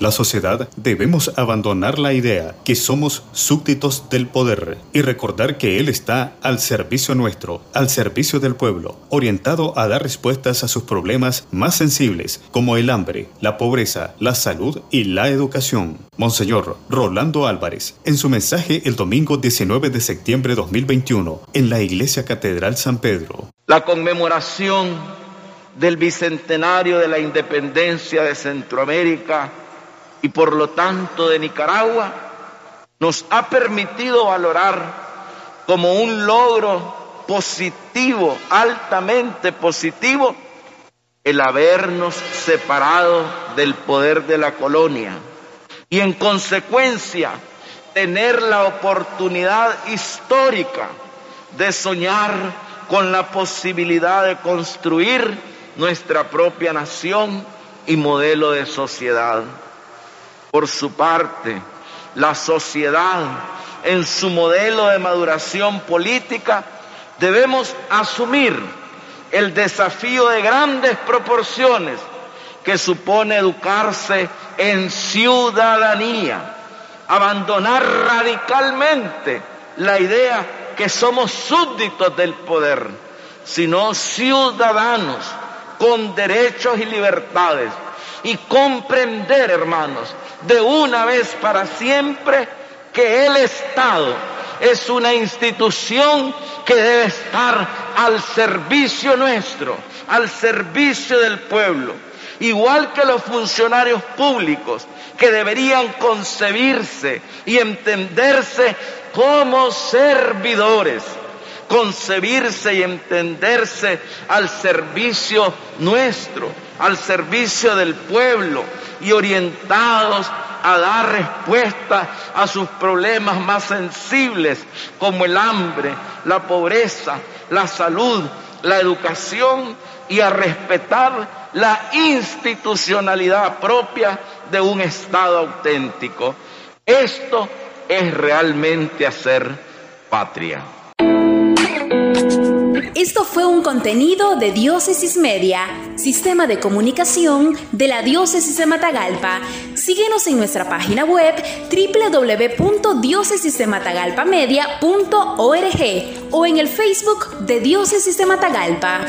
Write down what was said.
La sociedad debemos abandonar la idea que somos súbditos del poder y recordar que Él está al servicio nuestro, al servicio del pueblo, orientado a dar respuestas a sus problemas más sensibles como el hambre, la pobreza, la salud y la educación. Monseñor Rolando Álvarez, en su mensaje el domingo 19 de septiembre de 2021 en la Iglesia Catedral San Pedro. La conmemoración del bicentenario de la independencia de Centroamérica y por lo tanto de Nicaragua, nos ha permitido valorar como un logro positivo, altamente positivo, el habernos separado del poder de la colonia y en consecuencia tener la oportunidad histórica de soñar con la posibilidad de construir nuestra propia nación y modelo de sociedad. Por su parte, la sociedad en su modelo de maduración política debemos asumir el desafío de grandes proporciones que supone educarse en ciudadanía, abandonar radicalmente la idea que somos súbditos del poder, sino ciudadanos con derechos y libertades y comprender, hermanos, de una vez para siempre que el Estado es una institución que debe estar al servicio nuestro, al servicio del pueblo, igual que los funcionarios públicos que deberían concebirse y entenderse como servidores, concebirse y entenderse al servicio nuestro, al servicio del pueblo y orientados a dar respuesta a sus problemas más sensibles como el hambre, la pobreza, la salud, la educación y a respetar la institucionalidad propia de un Estado auténtico. Esto es realmente hacer patria. Esto fue un contenido de Diócesis Media, sistema de comunicación de la Diócesis de Matagalpa. Síguenos en nuestra página web www.diócesisdematagalpamedia.org o en el Facebook de Diócesis de Matagalpa.